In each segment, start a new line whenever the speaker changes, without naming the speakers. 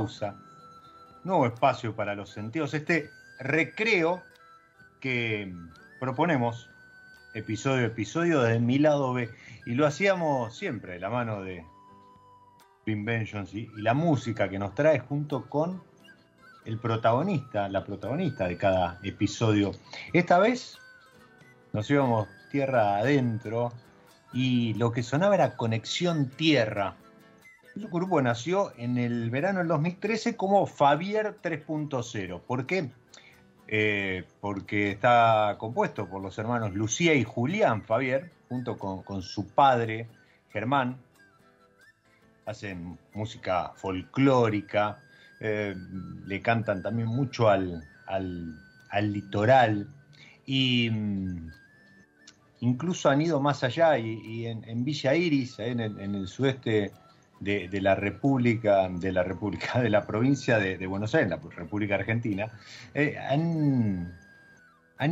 Pausa, nuevo espacio para los sentidos. Este recreo que proponemos episodio a episodio desde mi lado B. Y lo hacíamos siempre de la mano de Inventions y, y la música que nos trae junto con el protagonista, la protagonista de cada episodio. Esta vez nos íbamos tierra adentro y lo que sonaba era Conexión Tierra. El grupo nació en el verano del 2013 como Fabier 3.0. ¿Por qué? Eh, porque está compuesto por los hermanos Lucía y Julián Fabier, junto con, su padre Germán. Hacen música folclórica, eh, le cantan también mucho al, al litoral. Y mm, incluso han ido más allá y, en, Villa Iris, en el, sudeste de, la República, de la República, de la provincia de, Buenos Aires, la República Argentina, eh, han,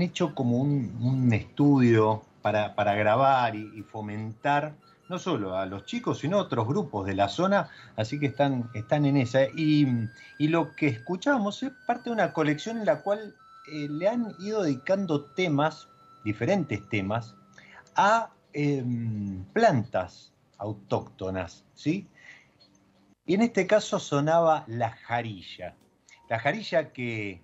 hecho como un, estudio para, grabar y, fomentar no solo a los chicos, sino a otros grupos de la zona, así que están, están en esa. Y, lo que escuchamos es parte de una colección en la cual eh, le han ido dedicando temas, diferentes temas, a em, plantas autóctonas, ¿sí? Y en este caso sonaba la jarilla. La jarilla que,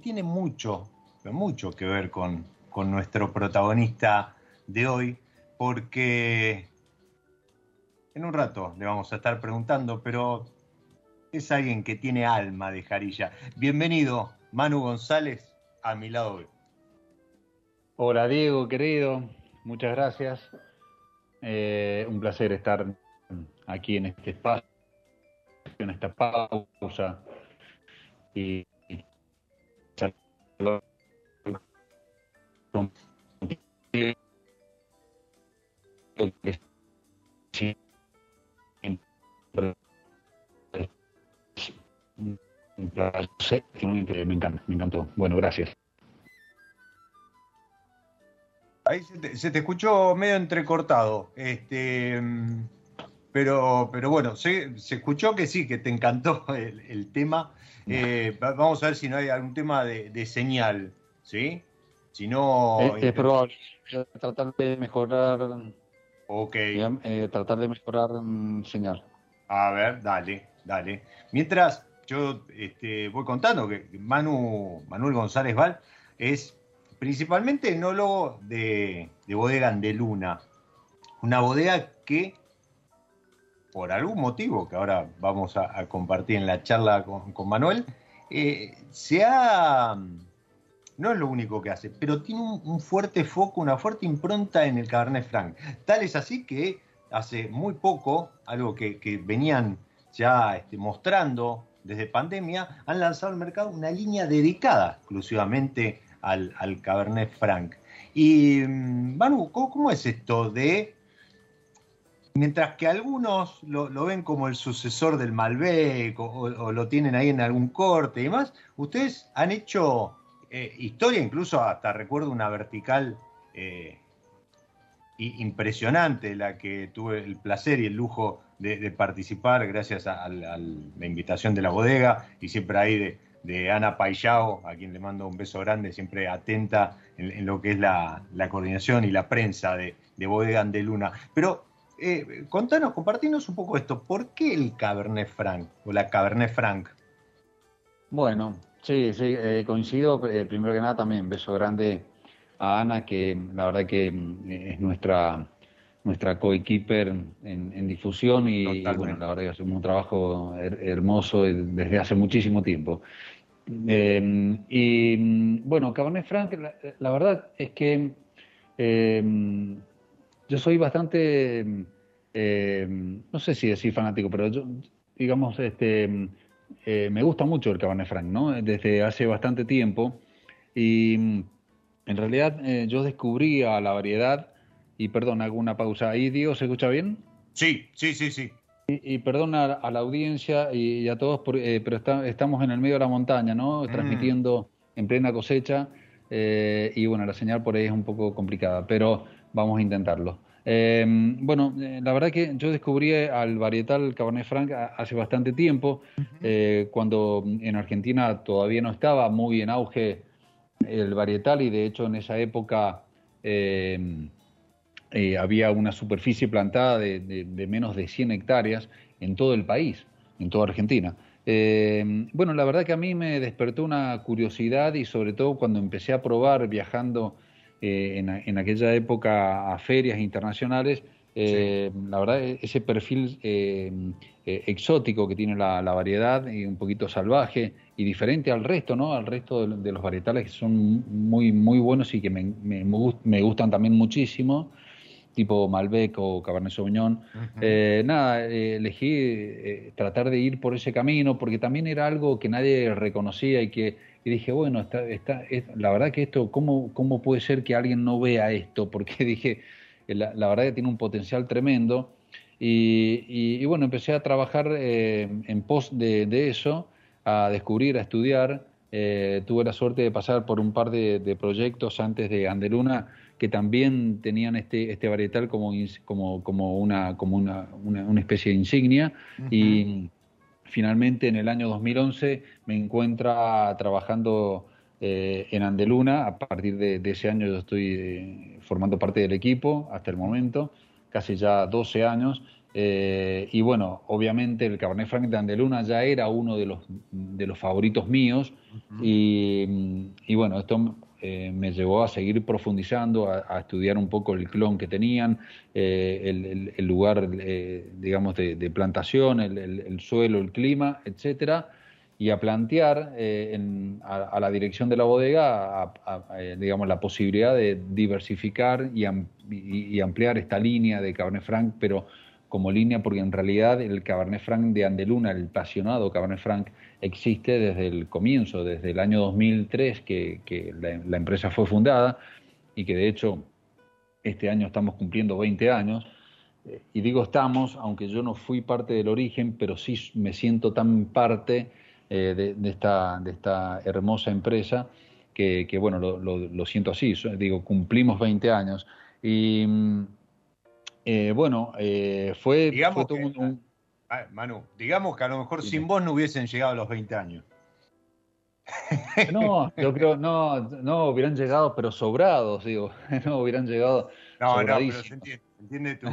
tiene mucho, mucho que ver con, nuestro protagonista de hoy, porque en un rato le vamos a estar preguntando, pero es alguien que tiene alma de jarilla. Bienvenido, Manu González, a mi lado hoy.
Hola Diego, querido. Muchas gracias. Eh, un placer estar aquí en este espacio en esta pausa y, me encanta, me encantó. Bueno, gracias.
Ahí se te, escuchó medio entrecortado, este, pero, pero bueno, se, escuchó que sí, que te encantó el, tema. Eh, vamos a ver si no hay algún tema de, señal, ¿sí? Si no...
Es, probable, tratar de mejorar...
Ok.
Eh, tratar de mejorar mm, señal.
A ver, dale, dale. Mientras yo este, voy contando que Manu, Manuel González Val es principalmente enólogo de, de bodega Andeluna. Una bodega que, por algún motivo que ahora vamos a, compartir en la charla con, Manuel, eh, se ha. No es lo único que hace, pero tiene un, fuerte foco, una fuerte impronta en el Cabernet Franc. Tal es así que hace muy poco, algo que, venían ya este, mostrando desde pandemia, han lanzado al mercado una línea dedicada exclusivamente al, Cabernet Franc. Y, mm, Manu, ¿cómo, es esto de, mientras que algunos lo, ven como el sucesor del Malbec o, lo tienen ahí en algún corte y demás, ustedes han hecho eh, historia, incluso hasta recuerdo una vertical eh, impresionante, la que tuve el placer y el lujo de, participar gracias a, la invitación de la bodega y siempre ahí de Ana Paillao, a quien le mando un beso grande, siempre atenta en, lo que es la, coordinación y la prensa de, de Bodega de Luna. Pero eh, contanos, compartinos un poco esto. ¿Por qué el Cabernet Franc o la Cabernet Franc?
Bueno, sí, sí, eh, coincido. Eh, primero que nada, también beso grande a Ana, que la verdad que mm, es nuestra nuestra coequiper en, difusión y, bueno, la verdad que hacemos un trabajo hermoso desde hace muchísimo tiempo. Em, y bueno, Cabernet Franc, la, verdad es que em, yo soy bastante, em, no sé si decir fanático, pero yo, digamos, este, eh, me gusta mucho el Cabernet Franc, ¿no? Desde hace bastante tiempo. Y en realidad eh, yo descubrí a la variedad, y perdón, hago una pausa. ¿Ahí, Diego, se escucha bien?
Sí, sí, sí, sí.
Y, perdona a, la audiencia y, a todos, eh, pero estamos en el medio de la montaña, ¿no? Mm. Transmitiendo en plena cosecha eh, y bueno, la señal por ahí es un poco complicada, pero vamos a intentarlo. Eh, bueno, la verdad que yo descubrí al varietal Cabernet Franc hace bastante tiempo, cuando en Argentina todavía no estaba muy en auge el varietal y de hecho en esa época eh, había una superficie plantada de, menos de 100 hectáreas en todo el país, en toda Argentina. Eh, bueno, la verdad que a mí me despertó una curiosidad y sobre todo cuando empecé a probar viajando eh, en, aquella época a ferias internacionales, la verdad ese perfil exótico que tiene la, variedad y un poquito salvaje y diferente al resto, ¿no? Al resto de, los varietales que son muy, muy buenos y que me, me gustan también muchísimo tipo Malbec o Cabernet Sauvignon. Eh, nada, eh, elegí eh, tratar de ir por ese camino porque también era algo que nadie reconocía y que y dije, bueno, está, está, la verdad que esto, ¿cómo, ¿cómo puede ser que alguien no vea esto? Porque dije, la, verdad que tiene un potencial tremendo. Y, bueno, empecé a trabajar en pos de, de, eso, a descubrir, a estudiar. tuve la suerte de pasar por un par de, de proyectos antes de Anderuna que también tenían este, este varietal como, como, como, una, como una, una, especie de insignia. Y finalmente en el año 2011 me encuentra trabajando eh, en Andeluna. A partir de, ese año yo estoy eh, formando parte del equipo hasta el momento, casi ya 12 años. Eh, y bueno, obviamente el Cabernet Franc de Andeluna ya era uno de los, de los favoritos míos. y, y, bueno, esto eh, me llevó a seguir profundizando, a, estudiar un poco el clon que tenían, eh, el, lugar, eh, digamos, de, plantación, el, suelo, el clima, etcétera, y a plantear a, la dirección de la bodega, digamos, la posibilidad de diversificar y, ampliar esta línea de Cabernet Franc, pero como línea, porque en realidad el Cabernet Franc de Andeluna, el apasionado Cabernet Franc, existe desde el comienzo, desde el año 2003 que, la, empresa fue fundada y que de hecho este año estamos cumpliendo 20 años. Y digo estamos, aunque yo no fui parte del origen, pero sí me siento tan parte eh, de, esta, de esta hermosa empresa que, bueno, lo, siento así. Digo, cumplimos 20 años. Mm, eh, bueno, eh, fue,
digamos un, Manu, digamos que a lo mejor sin vos no hubiesen llegado a los 20 años.
No, yo creo, no, no, hubieran llegado, pero sobrados, digo, no, hubieran llegado.
No, no, pero se entiende, tu,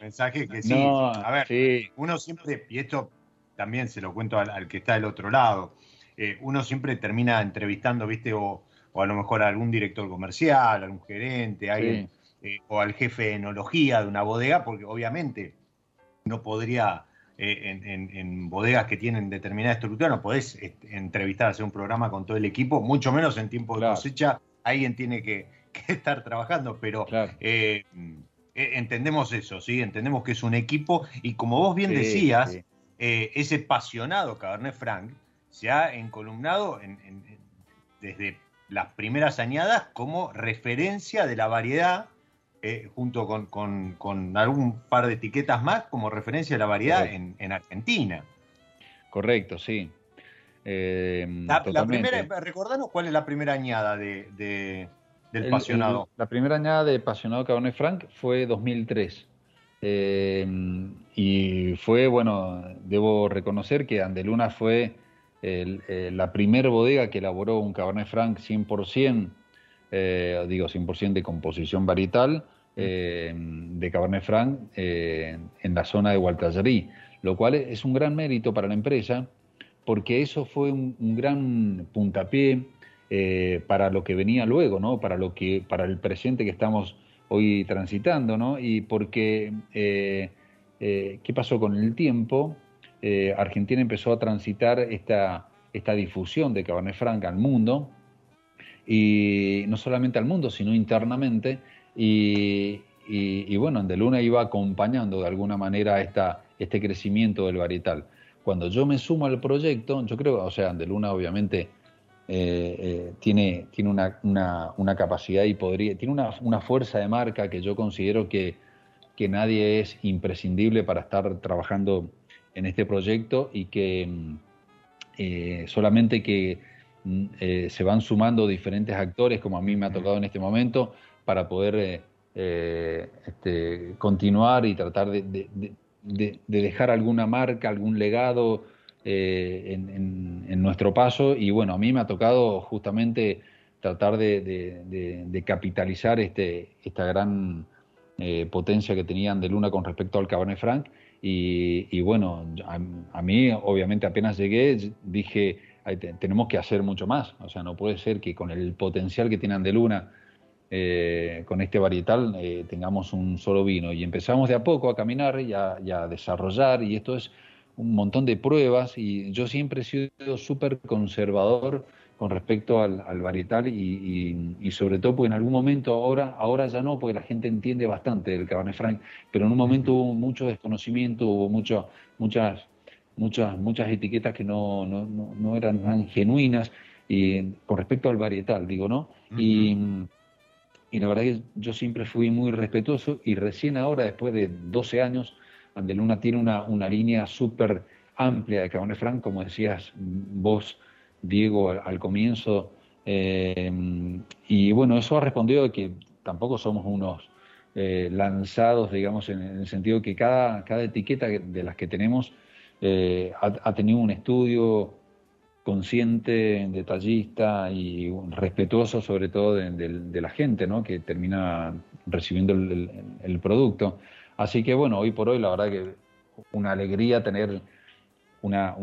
mensaje que sí. a ver, uno siempre, y esto también se lo cuento al, que está del otro lado, eh, uno siempre termina entrevistando, viste, o, a lo mejor a algún director comercial, algún gerente, alguien, eh, o al jefe de enología de una bodega, porque obviamente no podría, eh, en, bodegas que tienen determinada estructura, no podés este, entrevistar, hacer un programa con todo el equipo, mucho menos en tiempo de cosecha, alguien tiene que, estar trabajando, pero eh, entendemos eso, ¿sí? Entendemos que es un equipo y como vos bien decías, ese apasionado Cabernet Franc se ha encolumnado desde las primeras añadas como referencia de la variedad eh, junto con, algún par de etiquetas más, como referencia a la variedad en, Argentina.
Correcto, sí.
Eh, la, primera, recordanos cuál es la primera añada de, del Pasionado.
la primera añada de Pasionado Cabernet Franc fue 2003. Eh, y fue, bueno, debo reconocer que Andeluna fue la primera bodega que elaboró un Cabernet Franc 100% eh, digo 100% de composición varietal eh, de Cabernet Franc eh, en la zona de Gualtallerí, lo cual es un gran mérito para la empresa porque eso fue un, gran puntapié para lo que venía luego, ¿no? para, lo que, para el presente que estamos hoy transitando, ¿no? y porque, ¿qué pasó con el tiempo? Argentina empezó a transitar esta, esta difusión de Cabernet Franc al mundo, y no solamente al mundo, sino internamente. Y, y, bueno, Andeluna iba acompañando de alguna manera esta, este crecimiento del varietal. Cuando yo me sumo al proyecto, yo creo, o sea, Andeluna obviamente eh, eh, tiene, tiene una, una, una, capacidad y podría, tiene una, una, fuerza de marca que yo considero que, que nadie es imprescindible para estar trabajando en este proyecto y que mm, eh, solamente que Mm, se van sumando diferentes actores, como a mí me ha tocado en este momento, para poder eh, eh, este, continuar y tratar de, dejar alguna marca, algún legado en, nuestro paso. Y bueno, a mí me ha tocado justamente tratar de, capitalizar este, esta gran potencia que tenían de Luna con respecto al Cabernet Franc. Y, bueno, a mí obviamente apenas llegué, dije tenemos que hacer mucho más. O sea, no puede ser que con el potencial que tiene Andeluna, eh, con este varietal, eh, tengamos un solo vino. Y empezamos de a poco a caminar y a, desarrollar, y esto es un montón de pruebas, y yo siempre he sido súper conservador con respecto al, varietal y, sobre todo porque en algún momento, ahora, ahora ya no, porque la gente entiende bastante del Cabernet Franc, pero en un momento hubo mucho desconocimiento, hubo mucho, muchas muchas, muchas etiquetas que no, no, no, eran tan genuinas y con respecto al varietal, digo, ¿no? y, y, la verdad que yo siempre fui muy respetuoso y recién ahora, después de 12 años, Andeluna tiene una, una línea súper amplia de Cabernet Franc, como decías vos, Diego, al, comienzo. Eh, y bueno, eso ha respondido de que tampoco somos unos eh, lanzados, digamos, en, en, el sentido que cada, cada etiqueta de las que tenemos eh, ha, tenido un estudio consciente, detallista y respetuoso sobre todo de, la gente ¿no? que termina recibiendo el, producto. Así que bueno, hoy por hoy la verdad que una alegría tener una,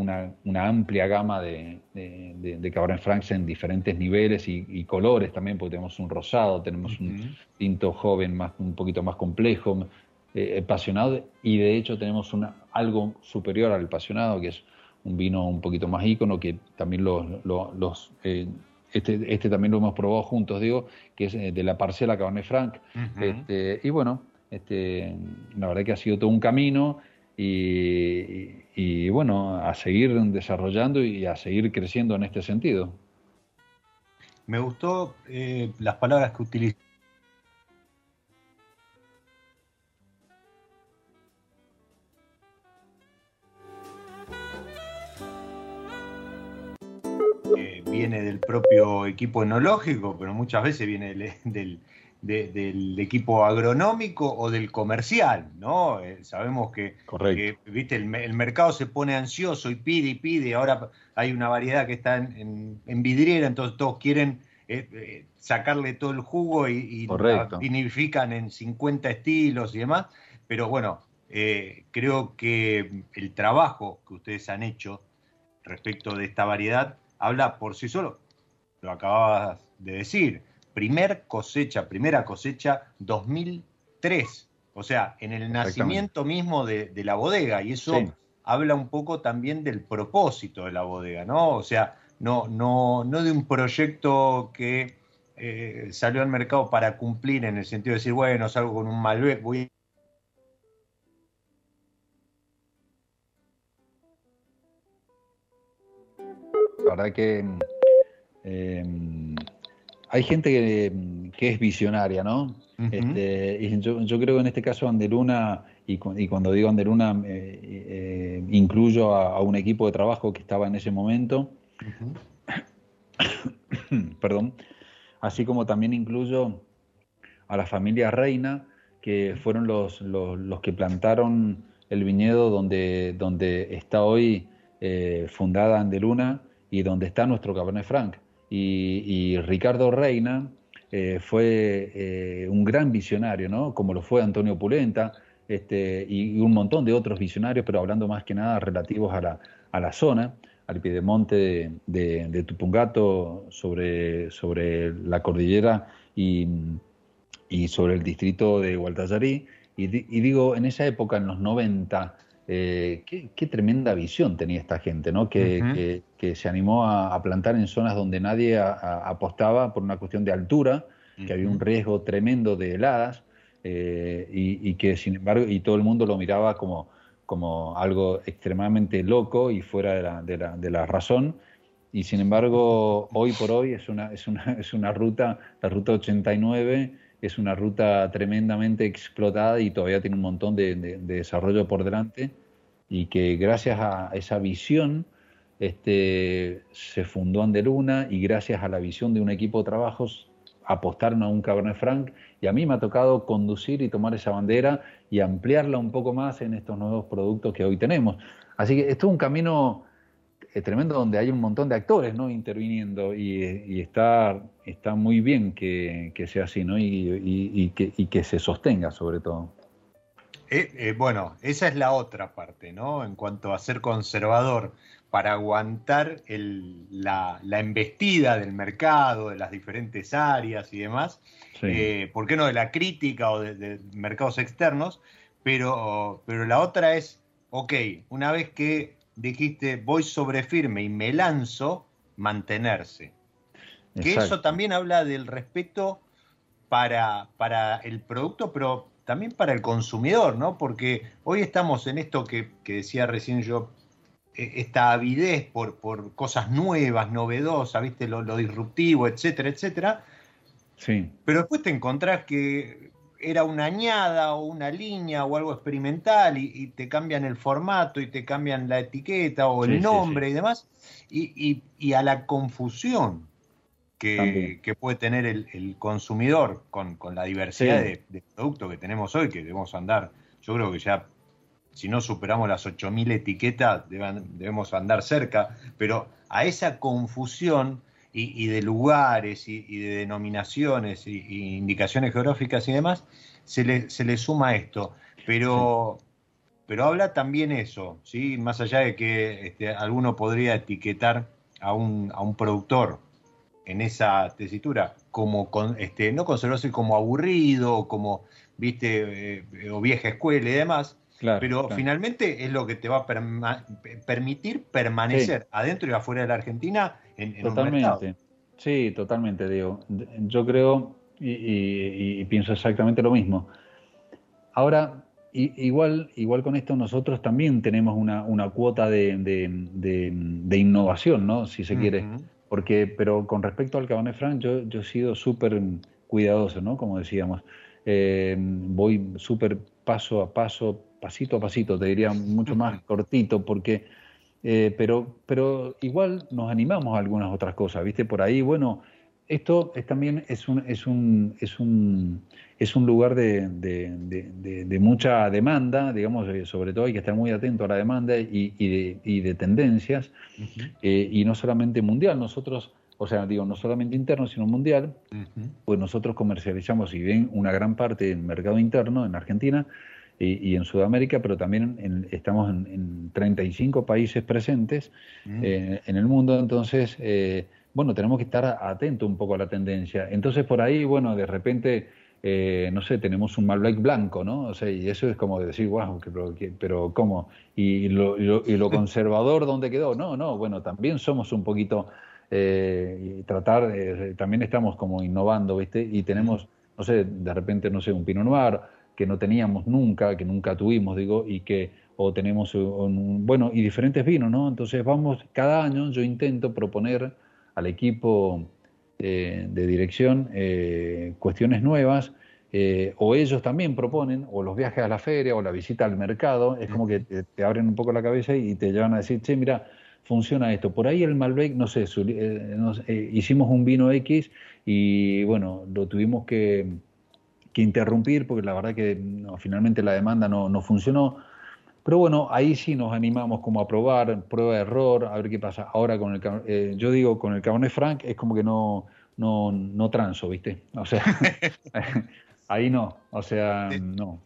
una, amplia gama de, de, Cabernet Francs en diferentes niveles y, colores también, porque tenemos un rosado, tenemos un tinto joven más, un poquito más complejo, eh, apasionado y de hecho tenemos una, algo superior al apasionado, que es un vino un poquito más ícono, que también los, los, eh, este, este también lo hemos probado juntos, digo, que es eh, de la parcela Cabernet Franc. este, y bueno, Este, la verdad que ha sido todo un camino y, bueno, a seguir desarrollando y a seguir creciendo en este sentido.
Me gustó eh, las palabras que utilizó. Viene del propio equipo enológico, pero muchas veces viene del, del equipo agronómico o del comercial, ¿no? Eh, sabemos que, viste, el, mercado se pone ansioso y pide y pide, ahora hay una variedad que está en, vidriera, entonces todos quieren eh, eh, sacarle todo el jugo y, y vinifican en 50 estilos y demás, pero bueno, creo que el trabajo que ustedes han hecho respecto de esta variedad habla por sí solo, lo acababas de decir, primer cosecha, primera cosecha 2003, o sea, en el nacimiento mismo de, la bodega, y eso habla un poco también del propósito de la bodega, ¿no? O sea, no, no, no de un proyecto que eh, salió al mercado para cumplir en el sentido de decir, bueno, salgo con un Malbec, voy
La verdad que eh, hay gente que, es visionaria, ¿no? Este, y yo, creo que en este caso Anderuna, y, y cuando digo Anderuna, eh, eh, incluyo a, un equipo de trabajo que estaba en ese momento, perdón, así como también incluyo a la familia Reina, que fueron los, los, que plantaron el viñedo donde, donde está hoy eh, fundada Anderuna y donde está nuestro Cabernet Franc y, Ricardo Reina eh, fue eh, un gran visionario, ¿no? como lo fue Antonio Pulenta este, y, un montón de otros visionarios, pero hablando más que nada relativos a la, a la zona, al piedemonte de, Tupungato, sobre, sobre la cordillera y, y sobre el distrito de Gualtallarí. Y, digo, en esa época, en los 90, eh, qué, tremenda visión tenía esta gente, ¿no? Que, se animó a, plantar en zonas donde nadie apostaba por una cuestión de altura, que había un riesgo tremendo de heladas, eh, y, que sin embargo, y todo el mundo lo miraba como, como algo extremadamente loco y fuera de la, de la, de la razón. Y sin embargo, hoy por hoy es una, es una, es una ruta, la ruta 89, es una ruta tremendamente explotada y todavía tiene un montón de, desarrollo por delante y que gracias a esa visión este, se fundó Andeluna y gracias a la visión de un equipo de trabajos apostaron a un Cabernet Franc y a mí me ha tocado conducir y tomar esa bandera y ampliarla un poco más en estos nuevos productos que hoy tenemos. Así que esto es un camino tremendo donde hay un montón de actores ¿no? interviniendo y, está, está muy bien que, sea así ¿no? y, que, se sostenga sobre todo.
Eh, eh, bueno, esa es la otra parte, ¿no? En cuanto a ser conservador, para aguantar la, embestida del mercado, de las diferentes áreas y demás, eh, ¿por qué no de la crítica o de, de, mercados externos? Pero, pero la otra es, ok, una vez que dijiste voy sobre firme y me lanzo, mantenerse. Que eso también habla del respeto para, para el producto, pero también para el consumidor, ¿no? Porque hoy estamos en esto que, decía recién yo, e, esta avidez por, por cosas nuevas, novedosas, ¿viste? Lo, lo disruptivo, etcétera, etcétera. Sí. Pero después te encontrás que era una añada o una línea o algo experimental y, te cambian el formato y te cambian la etiqueta o el nombre y demás, y, a la confusión que, puede tener el, consumidor con, la diversidad de, productos que tenemos hoy, que debemos andar, yo creo que ya, si no superamos las 8.000 etiquetas, debemos andar cerca, pero a esa confusión y, de lugares y, de denominaciones y, indicaciones geográficas y demás, se le, se le suma esto. Pero, pero habla también eso, ¿sí? más allá de que este, alguno podría etiquetar a un, a un productor en esa tesitura como con, este, no conservarse como aburrido, como viste, eh, o vieja escuela y demás, pero finalmente es lo que te va a permitir permanecer adentro y afuera de la Argentina
totalmente. Sí, totalmente, Diego. Yo creo y, pienso exactamente lo mismo. Ahora, igual, igual con esto nosotros también tenemos una, una cuota de, de, innovación, ¿no? Si se quiere. Porque, pero con respecto al Cabernet Franc, yo, yo he sido súper cuidadoso, ¿no? Como decíamos. Eh, voy súper paso a paso, pasito a pasito, te diría mucho más cortito, porque, eh, pero, pero igual nos animamos a algunas otras cosas, ¿viste? Por ahí, bueno, esto es también es un, es un, es un, es un lugar de, de, mucha demanda, digamos, eh, sobre todo hay que estar muy atento a la demanda y, de, y de, tendencias, eh, y no solamente mundial, nosotros, o sea, digo, no solamente interno, sino mundial, pues nosotros comercializamos, y bien una gran parte del mercado interno en Argentina y, en Sudamérica, pero también estamos en, 35 países presentes eh, en el mundo, entonces bueno, tenemos que estar atentos un poco a la tendencia. Entonces, por ahí, bueno, de repente, eh, no sé, tenemos un Malbec blanco, ¿no? O sea, y eso es como decir, wow, pero, pero ¿cómo? ¿Y lo, y lo, conservador dónde quedó? No, no, bueno, también somos un poquito, eh, tratar, también estamos como innovando, ¿viste? Y tenemos, no sé, de repente, no sé, un Pinot Noir que no teníamos nunca, que nunca tuvimos, digo, y que, o tenemos, un, bueno, y diferentes vinos, ¿no? Entonces vamos, cada año yo intento proponer al equipo eh, de dirección eh, cuestiones nuevas, eh, o ellos también proponen, o los viajes a la feria, o la visita al mercado, es como que te, abren un poco la cabeza y te llevan a decir, che, mira, funciona esto. Por ahí el Malbec, no sé, hicimos un vino X y bueno, lo tuvimos que, interrumpir porque la verdad que finalmente la demanda no, no funcionó pero bueno, ahí sí nos animamos como a probar, prueba de error, a ver qué pasa. Ahora con el, eh, yo digo, con el Cabernet Franc es como que no, no, no transo, ¿viste? O sea, ahí no, o sea, no.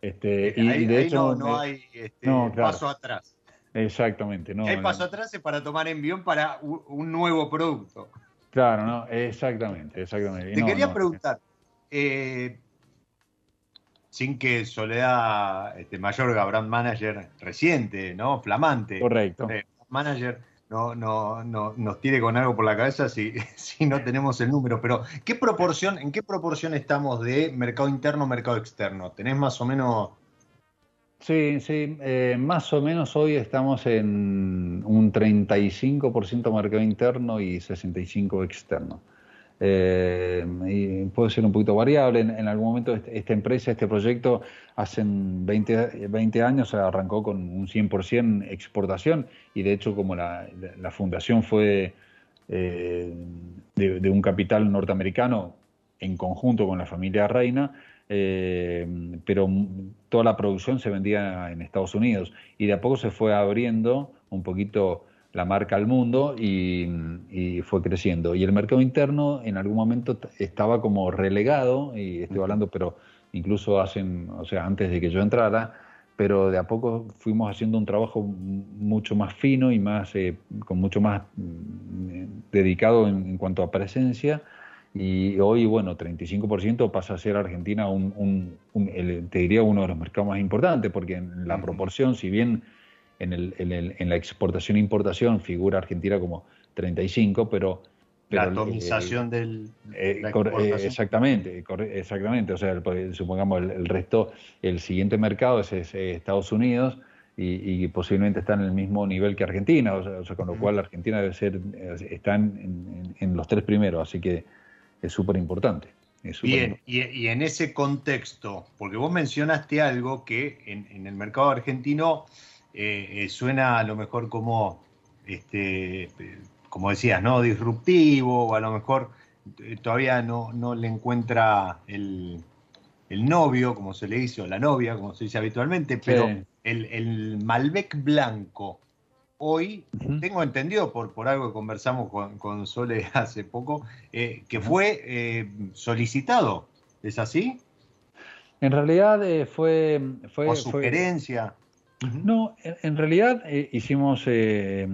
Este,
y, de hecho, no, hay este, paso atrás.
Exactamente. No,
hay paso atrás es para tomar envión para un, nuevo producto.
Claro, no, exactamente, exactamente.
Te quería preguntar, eh, sin que Soledad este, Mayorga, brand manager reciente, ¿no? Flamante.
Correcto.
Eh, manager no, no, no, nos tire con algo por la cabeza si, si no tenemos el número. Pero, ¿qué proporción, ¿en qué proporción estamos de mercado interno, mercado externo? ¿Tenés más o menos
Sí, sí, eh, más o menos hoy estamos en un 35% mercado interno y 65% externo. Eh, y puede ser un poquito variable. En, algún momento este, esta empresa, este proyecto, hace 20, 20 años arrancó con un 100% exportación y de hecho como la, fundación fue eh, de, un capital norteamericano en conjunto con la familia Reina, eh, pero toda la producción se vendía en Estados Unidos y de a poco se fue abriendo un poquito la marca al mundo y, fue creciendo. Y el mercado interno en algún momento estaba como relegado, y estoy hablando, pero incluso hacen, o sea, antes de que yo entrara, pero de a poco fuimos haciendo un trabajo mucho más fino y más eh, con mucho más mm, dedicado en, cuanto a presencia. Y hoy, bueno, 35% pasa a ser Argentina un, te diría uno de los mercados más importantes, porque en la proporción, si bien en, el, en, el, en la exportación e importación figura Argentina como 35, pero...
la atomización del...
Eh, eh, exactamente, exactamente. O sea, supongamos el, resto, el siguiente mercado es, Estados Unidos y, posiblemente está en el mismo nivel que Argentina, o sea, con lo cual Argentina debe ser, está en, en los tres primeros, así que es súper importante.
Bien, y, y, en ese contexto, porque vos mencionaste algo que en, en el mercado argentino eh, eh, suena a lo mejor como, este, como decías, ¿no? Disruptivo, o a lo mejor eh, todavía no, no le encuentra el, novio, como se le dice, o la novia, como se dice habitualmente, pero el, Malbec blanco, hoy, tengo entendido por, por algo que conversamos con, Sole hace poco, que fue solicitado, ¿es así?
En realidad fue, fue...
O sugerencia.
No, en, realidad eh, hicimos eh,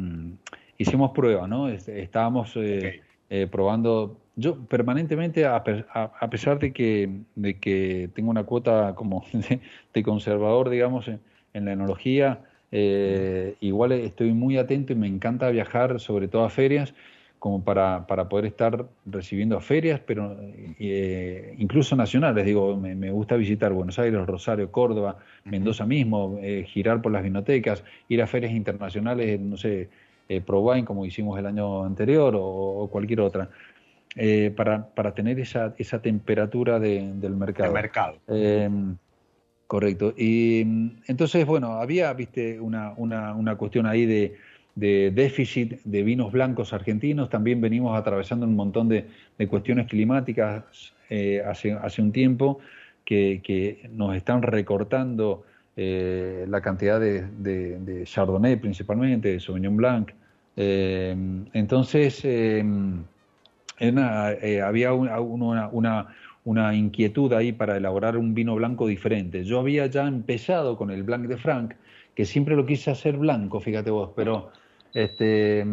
hicimos prueba, ¿no? Estábamos eh, probando. Yo permanentemente, a, pesar de que, de que tengo una cuota como de, conservador, digamos, en, la enología, igual estoy muy atento y me encanta viajar, sobre todo a ferias, como para, para poder estar recibiendo ferias, pero eh, incluso nacionales. Digo, me, gusta visitar Buenos Aires, Rosario, Córdoba, Mendoza mismo, eh, girar por las vinotecas, ir a ferias internacionales, no sé, eh, ProWine como hicimos el año anterior o, cualquier otra. para, para tener esa, esa temperatura del mercado.
El mercado.
correcto. Y entonces, bueno, había, viste, una, una, una cuestión ahí de, de déficit de vinos blancos argentinos. También venimos atravesando un montón de, cuestiones climáticas eh, hace, un tiempo que, nos están recortando eh, la cantidad de, Chardonnay principalmente, de Sauvignon Blanc. Eh, entonces, había una, una, una, inquietud ahí para elaborar un vino blanco diferente. Yo había ya empezado con el Blanc de Franc, que siempre lo quise hacer blanco, fíjate vos, pero este,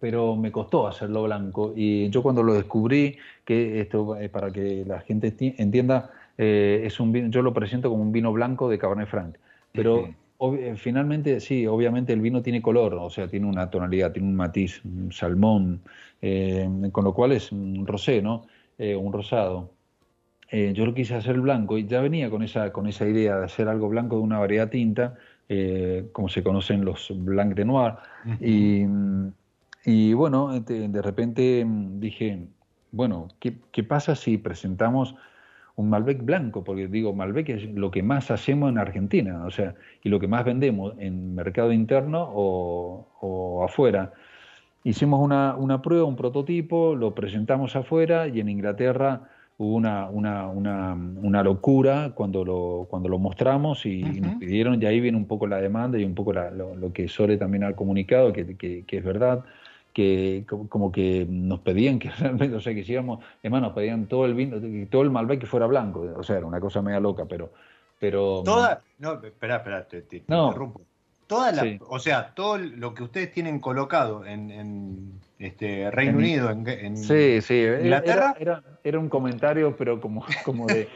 pero me costó hacerlo blanco y yo cuando lo descubrí, que esto eh, para que la gente entienda, eh, es un vino, yo lo presento como un vino blanco de Cabernet Franc, pero eh, finalmente sí, obviamente el vino tiene color, o sea, tiene una tonalidad, tiene un matiz, un salmón, con lo cual es un rosé, ¿no? un rosado. yo lo quise hacer blanco y ya venía con esa, con esa idea de hacer algo blanco de una variedad tinta eh, como se conocen los Blanc de Noir. y, bueno, de, repente mm, dije, bueno, ¿qué, pasa si presentamos un Malbec blanco? Porque digo, Malbec es lo que más hacemos en Argentina, o sea, y lo que más vendemos en mercado interno o, afuera. Hicimos una, una prueba, un prototipo, lo presentamos afuera y en Inglaterra hubo una, una, una, una, locura cuando lo, cuando lo mostramos y, nos pidieron, y ahí viene un poco la demanda y un poco lo, que Sore también ha comunicado, que, que, es verdad, que como que nos pedían que realmente, o sea, que hiciéramos, además nos pedían todo el vino, todo el Malbec que fuera blanco, o sea, era una cosa media loca, pero... pero
Toda, no, espera, espera, te, te, interrumpo. Toda la, O sea, todo lo que ustedes tienen colocado en este, Reino Unido, en,
sí, sí. Inglaterra. Era, era, un comentario, pero como, como de,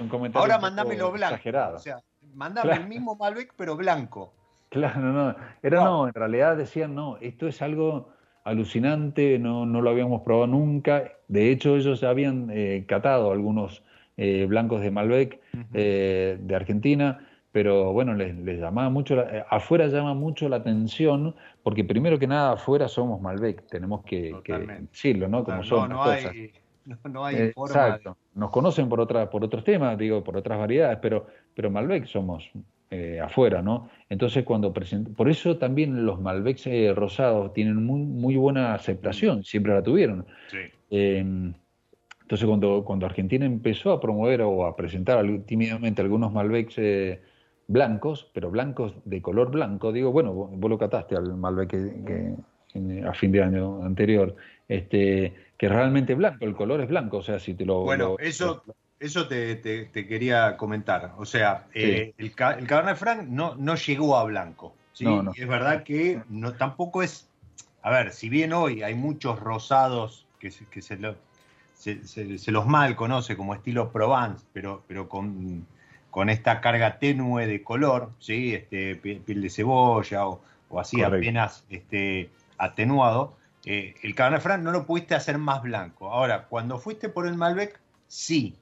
un comentario.
Ahora mandámelo blanco. Exagerado. O sea, mandame el mismo Malbec, pero blanco.
Claro, no. Era no. en realidad decían, no, esto es algo alucinante, no, no lo habíamos probado nunca. De hecho, ellos habían eh, catado algunos eh, blancos de Malbec eh, de Argentina pero bueno, les, llamaba mucho, eh, afuera llama mucho la atención, porque primero que nada afuera somos Malbec, tenemos que, decirlo, ¿no? Como son no, cosas. Hay, no, hay Exacto. Nos conocen por otras, por otros temas, digo, por otras variedades, pero, pero Malbec somos eh, afuera, ¿no? Entonces cuando por eso también los Malbecs eh, rosados tienen muy, muy buena aceptación, siempre la tuvieron. Sí. Em, entonces cuando, cuando Argentina empezó a promover o a presentar tímidamente algunos Malbecs blancos, pero blancos de color blanco. Digo, bueno, vos, lo cataste al Malbec que, a fin de año anterior, este, que es realmente blanco, el color es blanco, o sea, si te lo...
Bueno, eso, eso te, quería comentar, o sea, eh, el, el, Cabernet Franc no, no llegó a blanco, ¿sí? Y es verdad que no, tampoco es, a ver, si bien hoy hay muchos rosados que, que se, se, los mal conoce como estilo Provence, pero, pero con con esta carga tenue de color, ¿sí? este, piel de cebolla o, así apenas este, atenuado, eh, el Cabernet Franc no lo pudiste hacer más blanco. Ahora, cuando fuiste por el Malbec, sí.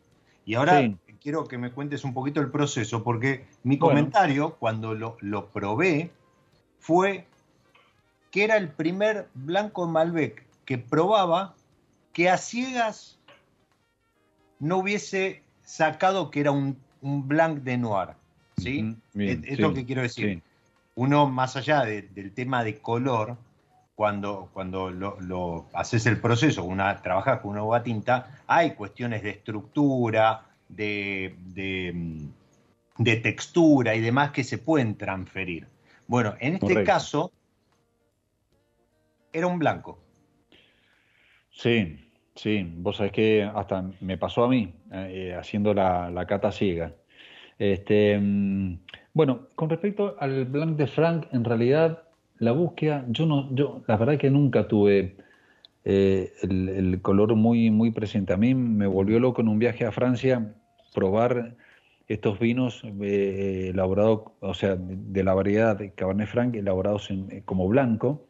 Y ahora quiero que me cuentes un poquito el proceso, porque mi comentario cuando lo, lo, probé fue que era el primer blanco Malbec que probaba que a ciegas no hubiese sacado que era un un blanc de noir. ¿sí? es, lo que quiero decir. Uno, más allá del tema de color, cuando, cuando lo, haces el proceso, una, trabajas con una uva tinta, hay cuestiones de estructura, de, de, textura y demás que se pueden transferir. Bueno, en este caso, era un blanco.
Sí, Sí, vos sabés que hasta me pasó a mí eh, haciendo la, cata ciega. Este, mm, bueno, con respecto al Blanc de Franc, en realidad la búsqueda, yo no, yo la verdad que nunca tuve eh, el, color muy, muy presente. A mí me volvió loco en un viaje a Francia probar estos vinos eh, elaborados, o sea, de, la variedad de Cabernet Franc elaborados como blanco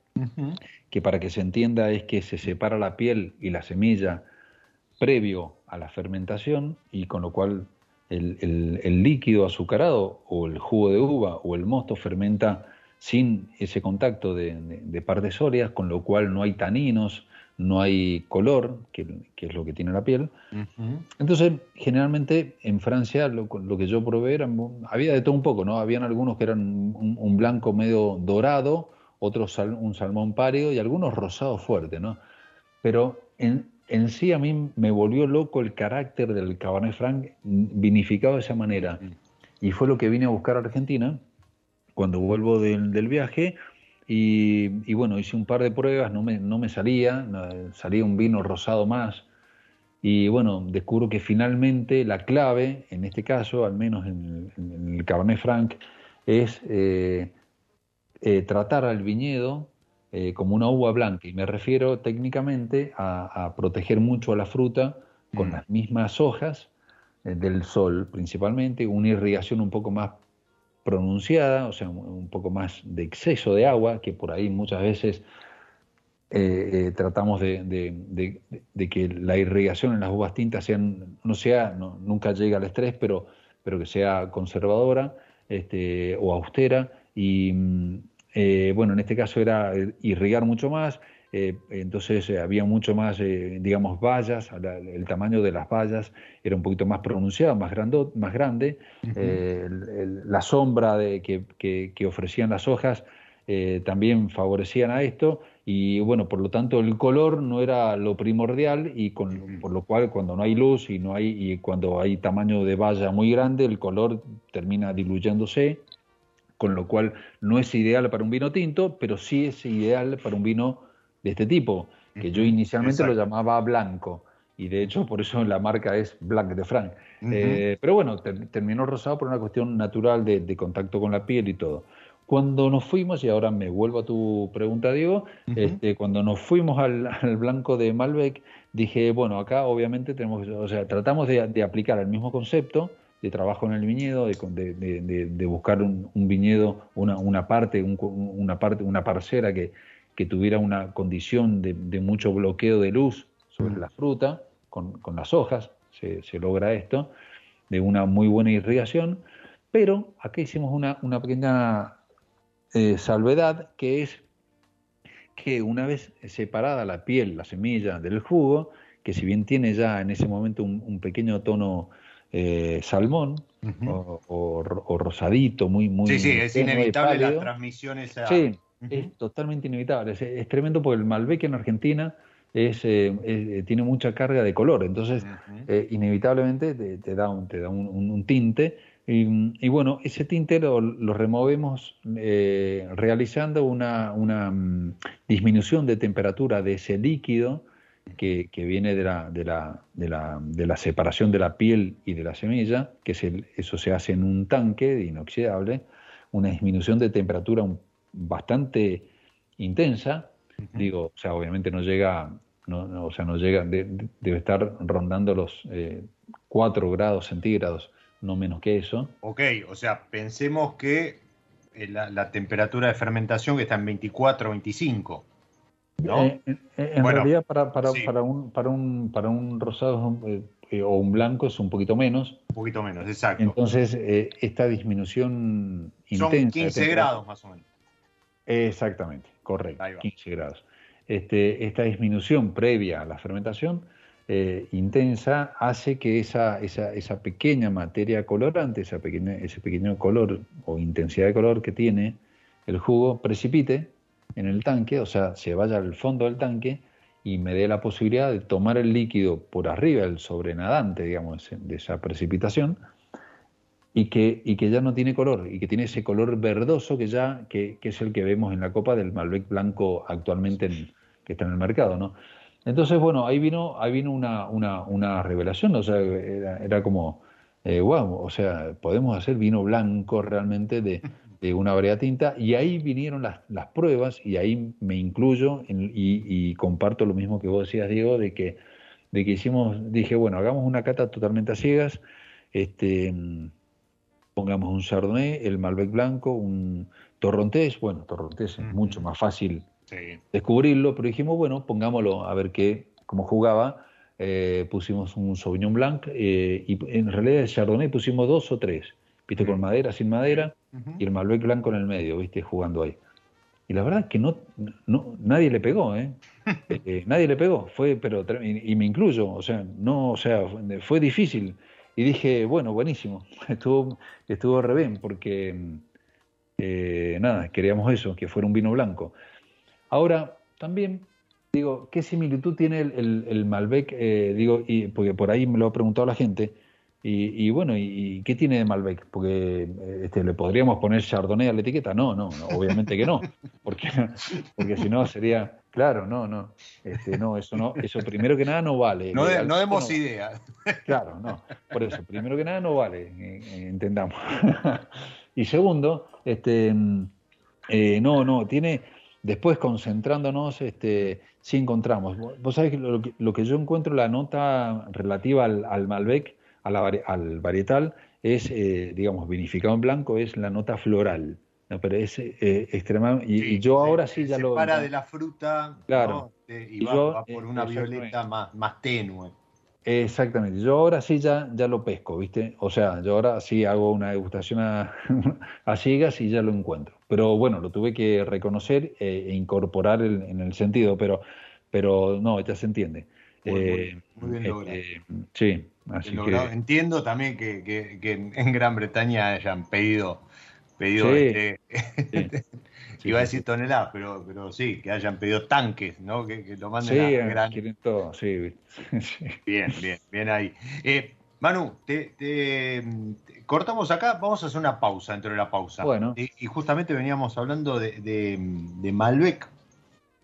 que para que se entienda es que se separa la piel y la semilla previo a la fermentación y con lo cual el, líquido azucarado o el jugo de uva o el mosto fermenta sin ese contacto de, de, partes sólidas, con lo cual no hay taninos, no hay color, que, es lo que tiene la piel. Entonces, generalmente en Francia lo, que yo probé era, había de todo un poco, ¿no? Habían algunos que eran un, blanco medio dorado, otros un salmón pálido y algunos rosados fuertes, ¿no? Pero en, en sí a mí me volvió loco el carácter del Cabernet Franc vinificado de esa manera. Y fue lo que vine a buscar a Argentina cuando vuelvo del, viaje. Y, bueno, hice un par de pruebas, no me, no me salía, salía un vino rosado más. Y bueno, descubro que finalmente la clave, en este caso, al menos en el, Cabernet Franc, es eh, eh, tratar al viñedo eh, como una uva blanca, y me refiero técnicamente a, proteger mucho a la fruta con mm. las mismas hojas eh, del sol principalmente, una irrigación un poco más pronunciada, o sea, un poco más de exceso de agua, que por ahí muchas veces eh, tratamos de, que la irrigación en las uvas tintas sean, no sea, nunca llegue al estrés, pero, pero que sea conservadora este, o austera. Y, mm, eh, bueno, en este caso era eh, irrigar mucho más, eh, entonces había mucho más, digamos, vallas, el tamaño de las vallas era un poquito más pronunciado, más, más grande, la sombra de, que, ofrecían las hojas también favorecían a esto y bueno, por lo tanto el color no era lo primordial y con, por lo cual cuando no hay luz y no hay y cuando hay tamaño de valla muy grande el color termina diluyéndose con lo cual no es ideal para un vino tinto, pero sí es ideal para un vino de este tipo, que yo inicialmente lo llamaba blanco, y de hecho por eso la marca es Black de Franc. Eh, pero bueno, terminó rosado por una cuestión natural de, contacto con la piel y todo. Cuando nos fuimos, y ahora me vuelvo a tu pregunta, Diego, este, cuando nos fuimos al, blanco de Malbec, dije, bueno, acá obviamente tenemos, o sea, tratamos de aplicar el mismo concepto, de trabajo en el viñedo, de, buscar un, viñedo, una, una parte, una parte, una parcela que, que tuviera una condición de, mucho bloqueo de luz sobre la fruta, con, las hojas, se, logra esto, de una muy buena irrigación, pero acá hicimos una, una pequeña eh, salvedad que es que una vez separada la piel, la semilla del jugo, que si bien tiene ya en ese momento un pequeño tono eh, salmón o, rosadito, muy, muy.
Sí, sí, es inevitable las transmisiones.
Sí, es totalmente inevitable. Es, tremendo porque el Malbec en Argentina es, eh, eh, tiene mucha carga de color, entonces inevitablemente te, da un, te da un, tinte. Y, bueno, ese tinte lo, lo removemos realizando una, una mm, disminución de temperatura de ese líquido que, viene de la, de, la, de, la, de la, separación de la piel y de la semilla, que es eso se hace en un tanque inoxidable, una disminución de temperatura bastante intensa, digo, o sea, obviamente no llega, no, o sea, no llega, debe estar rondando los 4 eh, grados centígrados, no menos que eso.
Ok, o sea, pensemos que eh, la, la temperatura de fermentación que está en 24, 25.
Eh, en realidad para, para, para, un, para, un, para un rosado eh, o un blanco es un poquito menos.
Un poquito menos, exacto.
Entonces, eh, esta disminución intensa... Son
15 grados más o menos.
Exactamente, correcto, 15 grados. Este, esta disminución previa a la fermentación intensa hace que esa, esa, esa, pequeña materia colorante, esa pequeña, ese pequeño color o intensidad de color que tiene el jugo, precipite en el tanque, o sea, se vaya al fondo del tanque y me dé la posibilidad de tomar el líquido por arriba, el sobrenadante, digamos, de esa precipitación, y que, y que ya no tiene color, y que tiene ese color verdoso que ya, que, es el que vemos en la copa del Malbec blanco actualmente que está en el mercado, ¿no? Entonces, bueno, ahí vino, ahí vino una, una, una revelación, o sea, era, como, eh, wow, o sea, podemos hacer vino blanco realmente de, de una variedad tinta y ahí vinieron las, las pruebas y ahí me incluyo y, comparto lo mismo que vos decías, Diego, de que, de que hicimos, dije, bueno, hagamos una cata totalmente a ciegas, este, pongamos un Chardonnay, el Malbec blanco, un Torrontés, bueno, Torrontés es mucho más fácil descubrirlo, pero dijimos, bueno, pongámoslo a ver qué, cómo jugaba. Eh, pusimos un Sauvignon Blanc eh, y en realidad el Chardonnay pusimos dos o tres, viste, con madera, sin madera, y el Malbec blanco en el medio, viste, jugando ahí. Y la verdad es que no, no nadie le pegó, ¿eh? ¿eh? nadie le pegó, fue, pero y, me incluyo, o sea, no, o sea, fue difícil. Y dije, bueno, buenísimo, estuvo, estuvo re bien, porque eh, nada, queríamos eso, que fuera un vino blanco. Ahora, también, digo, ¿qué similitud tiene el, el, Malbec? Eh, digo, y, porque por ahí me lo ha preguntado la gente, y, bueno, y, qué tiene de Malbec? Porque eh, este, le podríamos poner Chardonnay a la etiqueta. No, no, obviamente que no, porque, porque si no sería, claro, no, no, este, no, eso no, eso primero que nada no vale.
No, no demos idea.
Claro, no, por eso, primero que nada no vale, eh, entendamos. y segundo, este, eh, no, no, tiene, después concentrándonos, este, sí encontramos. Vos sabés que lo, lo que yo encuentro, la nota relativa al, al Malbec, al varietal es, eh, digamos, vinificado en blanco, es la nota floral. ¿no? Pero es eh, extremadamente. Y, yo ahora sí ya lo.
para de la fruta
claro,
y, va, por una violeta más, más tenue.
Exactamente, yo ahora sí ya, ya lo pesco, ¿viste? O sea, yo ahora sí hago una degustación a, a ciegas y ya lo encuentro. Pero bueno, lo tuve que reconocer e, incorporar en el sentido, pero, pero no, ya se entiende.
Muy, bien eh, logrado. Este, sí, Entiendo también que, en Gran Bretaña hayan pedido, pedido este, iba a decir toneladas, pero, pero sí, que hayan pedido tanques, ¿no? Que, lo manden a Gran...
quieren todo, sí,
Bien, bien, bien ahí. Eh, Manu, te, cortamos acá, vamos a hacer una pausa dentro de la pausa.
Bueno.
Y, justamente veníamos hablando de, Malbec.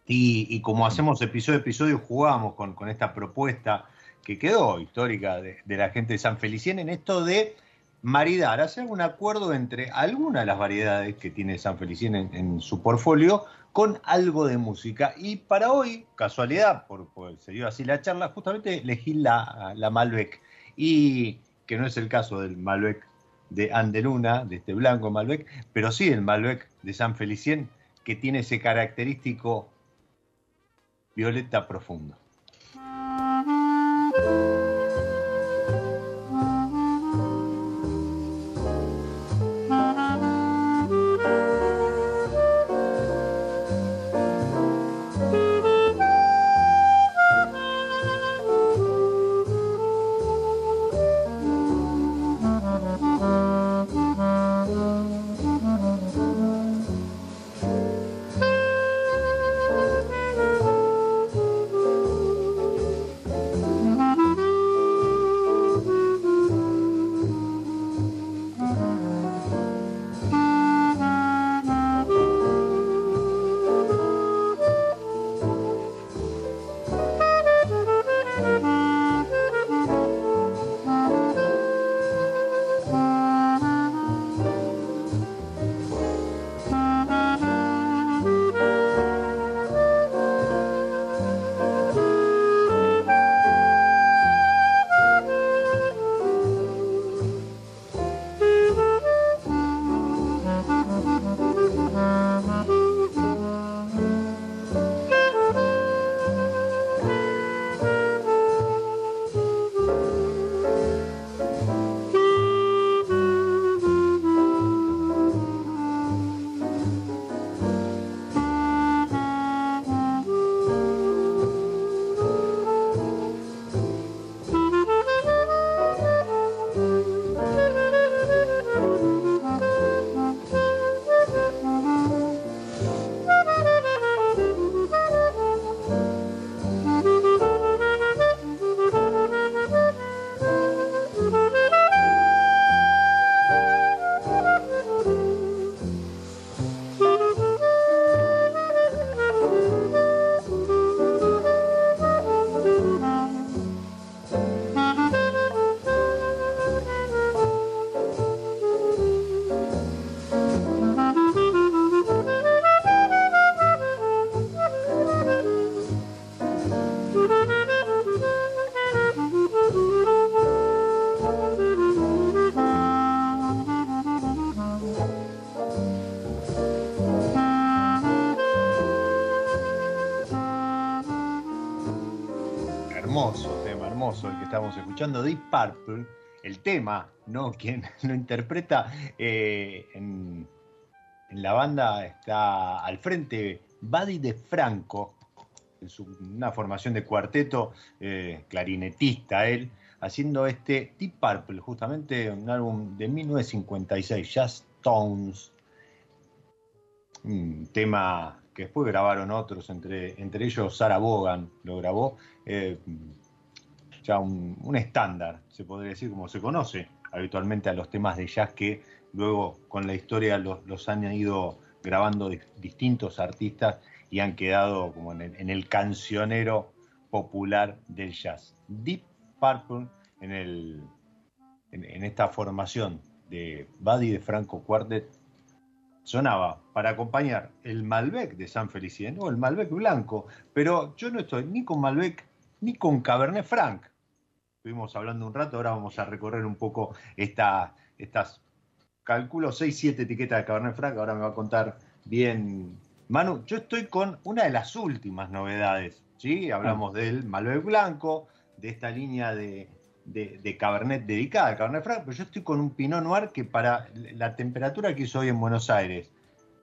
Y, como hacemos episodio a episodio, jugamos con, esta propuesta que quedó histórica de, la gente de San Felicien en esto de maridar, hacer un acuerdo entre algunas de las variedades que tiene San Felicien en, su portfolio con algo de música. Y para hoy, casualidad, por, se dio así la charla, justamente elegí la, la Malbec. Y que no es el caso del Malbec de Andeluna, de este blanco Malbec, pero sí el Malbec de San Felicien, que tiene ese característico violeta profundo. Escuchando, Deep Purple, el tema, ¿no? Quien lo interpreta eh, en, la banda está al frente Buddy de Franco, en una formación de cuarteto, eh, clarinetista él, haciendo este Deep Purple, justamente un álbum de 1956, Just Tones, un tema que después grabaron otros, entre, entre ellos Sarah Bogan lo grabó, eh, ya un, estándar, se podría decir, como se conoce habitualmente a los temas de jazz que luego con la historia los, han ido grabando distintos artistas y han quedado como en el, cancionero popular del jazz. Deep Purple en, esta formación de Buddy de Franco Quartet sonaba para acompañar el Malbec de San Felicien o el Malbec blanco, pero yo no estoy ni con Malbec ni con Cabernet Franc. Estuvimos hablando un rato, ahora vamos a recorrer un poco esta, estas, calculo 6, 7 etiquetas de Cabernet Franc, ahora me va a contar bien Manu. Yo estoy con una de las últimas novedades, ¿sí? Hablamos ah. del Malbec blanco, de esta línea de, de, Cabernet dedicada al Cabernet Franc, pero yo estoy con un Pinot Noir que para la temperatura que hizo hoy en Buenos Aires,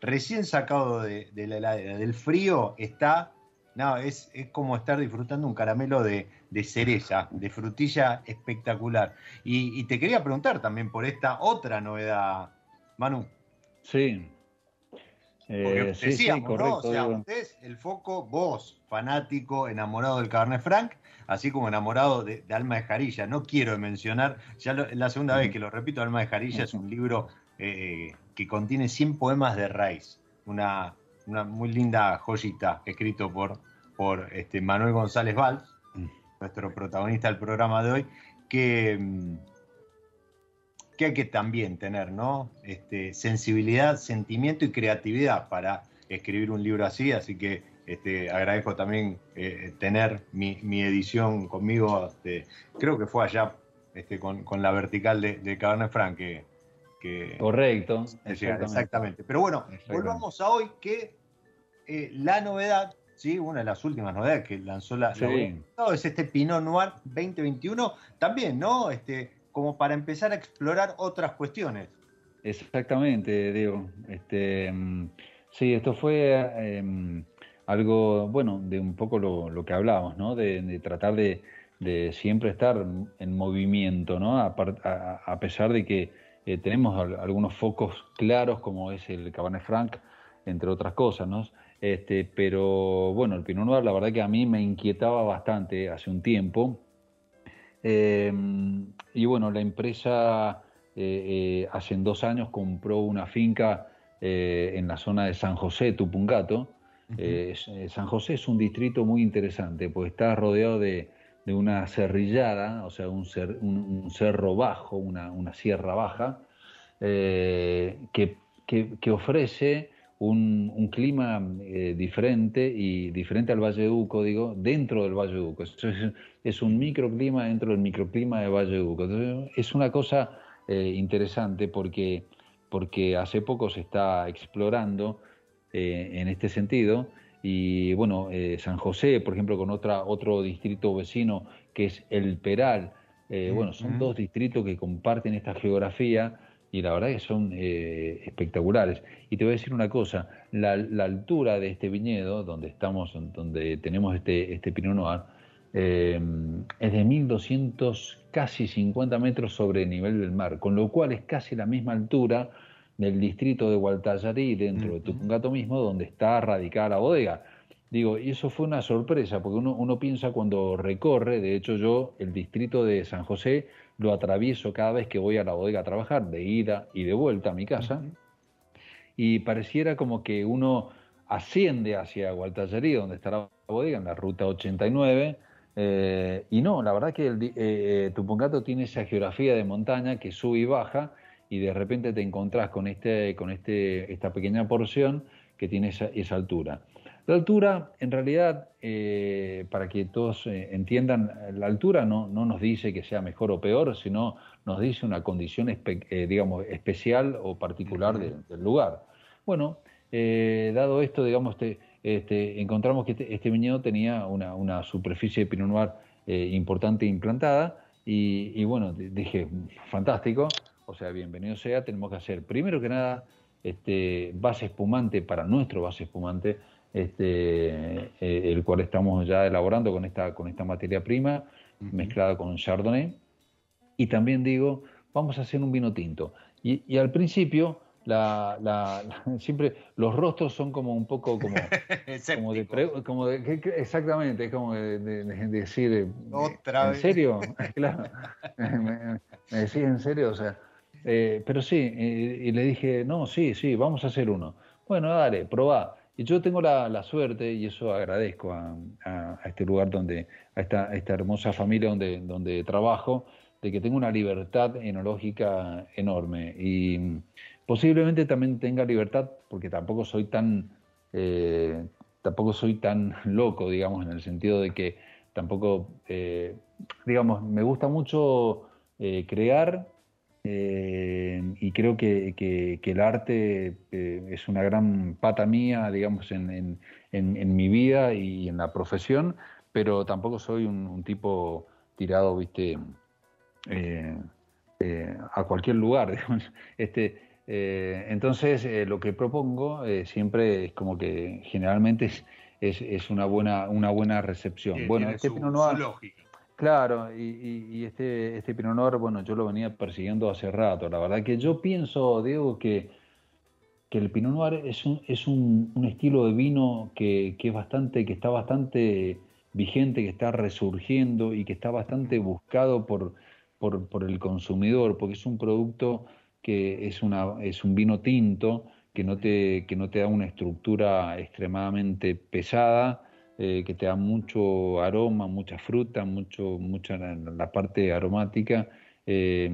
recién sacado de, la heladera, del frío, está, no, es, es como estar disfrutando un caramelo de, cereza, de frutilla espectacular. Y, te quería preguntar también por esta otra novedad, Manu.
Sí.
Porque eh, decíamos, ¿no? O sea, usted el foco, vos, fanático, enamorado del Cabernet Franc, así como enamorado de, Alma de Jarilla. No quiero mencionar, ya la segunda vez que lo repito, Alma de Jarilla es un libro eh, que contiene 100 poemas de Reis, una, una muy linda joyita escrito por, por este, Manuel González Valls, mm. nuestro protagonista del programa de hoy, que, mm, que hay que también tener ¿no? este, sensibilidad, sentimiento y creatividad para escribir un libro así, así que este, agradezco también eh, tener mi, edición conmigo, este, creo que fue allá este, con, la vertical de, de Cabernet Franc que,
Correcto,
exactamente. Pero bueno, volvamos a hoy que eh, la novedad, ¿sí? una de las últimas novedades que lanzó la, es este Pinot Noir 2021, también, ¿no? Este, como para empezar a explorar otras cuestiones.
Exactamente, Diego. Este, mm, sí, esto fue em, algo, bueno, de un poco lo, que hablábamos, ¿no? De, tratar de, siempre estar en movimiento, ¿no? A, pesar de que eh, tenemos algunos focos claros, como es el Cabernet Franc, entre otras cosas, ¿no? Este, pero bueno, el Pinot Noir, la verdad que a mí me inquietaba bastante hace un tiempo. Em, y bueno, la empresa eh, eh, hace dos años compró una finca en la zona de San José, Tupungato, San José es un distrito muy interesante, pues está rodeado de, una cerrillada, o sea, un, cerro bajo, una, sierra baja, eh, que, ofrece un, clima diferente y diferente al Valle de Uco, digo, dentro del Valle de Uco. Es, es, un microclima dentro del microclima de Valle de Uco. es una cosa interesante porque, porque hace poco se está explorando eh, en este sentido. Y bueno, eh, San José, por ejemplo, con otra, otro distrito vecino que es El Peral. Eh, bueno, son dos distritos que comparten esta geografía y la verdad que son espectaculares. Y te voy a decir una cosa, la, altura de este viñedo, donde estamos, donde tenemos este, este Pinot Noir, es de 1200, casi 50 metros sobre el nivel del mar, con lo cual es casi la misma altura del distrito de Gualtallarí, dentro de Tupungato mismo, donde está radicada la bodega. Digo, y eso fue una sorpresa, porque uno, uno, piensa cuando recorre, de hecho yo el distrito de San José lo atravieso cada vez que voy a la bodega a trabajar, de ida y de vuelta a mi casa, y pareciera como que uno asciende hacia Gualtallarí, donde está la bodega, en la ruta 89, eh, y no, la verdad que el, eh, eh, Tupungato tiene esa geografía de montaña que sube y baja, y de repente te encontrás con, este, con este, esta pequeña porción que tiene esa, esa altura. La altura, en realidad, eh, para que todos eh, entiendan, la altura no, no, nos dice que sea mejor o peor, sino nos dice una condición, eh, digamos, especial o particular del lugar. Bueno, dado esto, digamos, este, encontramos que este, este, viñedo tenía una, una superficie de Pinot Noir importante implantada. Y, bueno, dije, fantástico, o sea, bienvenido sea, tenemos que hacer primero que nada este, base espumante para nuestro base espumante, este, el cual estamos ya elaborando con esta, con esta materia prima mezclada con Chardonnay. Y también digo, vamos a hacer un vino tinto. Y, al principio, la, la, siempre los rostros son como un poco como, como de, como de, exactamente, es como de, decir, eh, ¿en serio? claro, me, decís en serio, o sea, eh, pero sí, y le dije, no, sí, sí, vamos a hacer uno. Bueno, dale, probá. Y yo tengo la, suerte, y eso agradezco a, a, este lugar donde, a esta, esta hermosa familia donde, donde trabajo, de que tengo una libertad enológica enorme y posiblemente también tenga libertad porque tampoco soy tan eh, tampoco soy tan loco digamos en el sentido de que tampoco eh, digamos me gusta mucho eh, crear y creo que, el arte es una gran pata mía digamos en, en, mi vida y en la profesión pero tampoco soy un, un tipo tirado viste eh, eh, a cualquier lugar. Este, eh, entonces, lo que propongo siempre es como que generalmente es, es, una, buena, una buena recepción. bueno, este Pinot Noir, Claro, y, este, este Pinot Noir, bueno, yo lo venía persiguiendo hace rato. La verdad que yo pienso, Diego, que, que el Pinot Noir es un, es un, un estilo de vino que, que, es bastante, que está bastante vigente, que está resurgiendo y que está bastante buscado por, por, el consumidor, porque es un producto que es, una, es un vino tinto, que no, te, que no te da una estructura extremadamente pesada, eh, que te da mucho aroma, mucha fruta, mucho, mucha la, parte aromática, eh,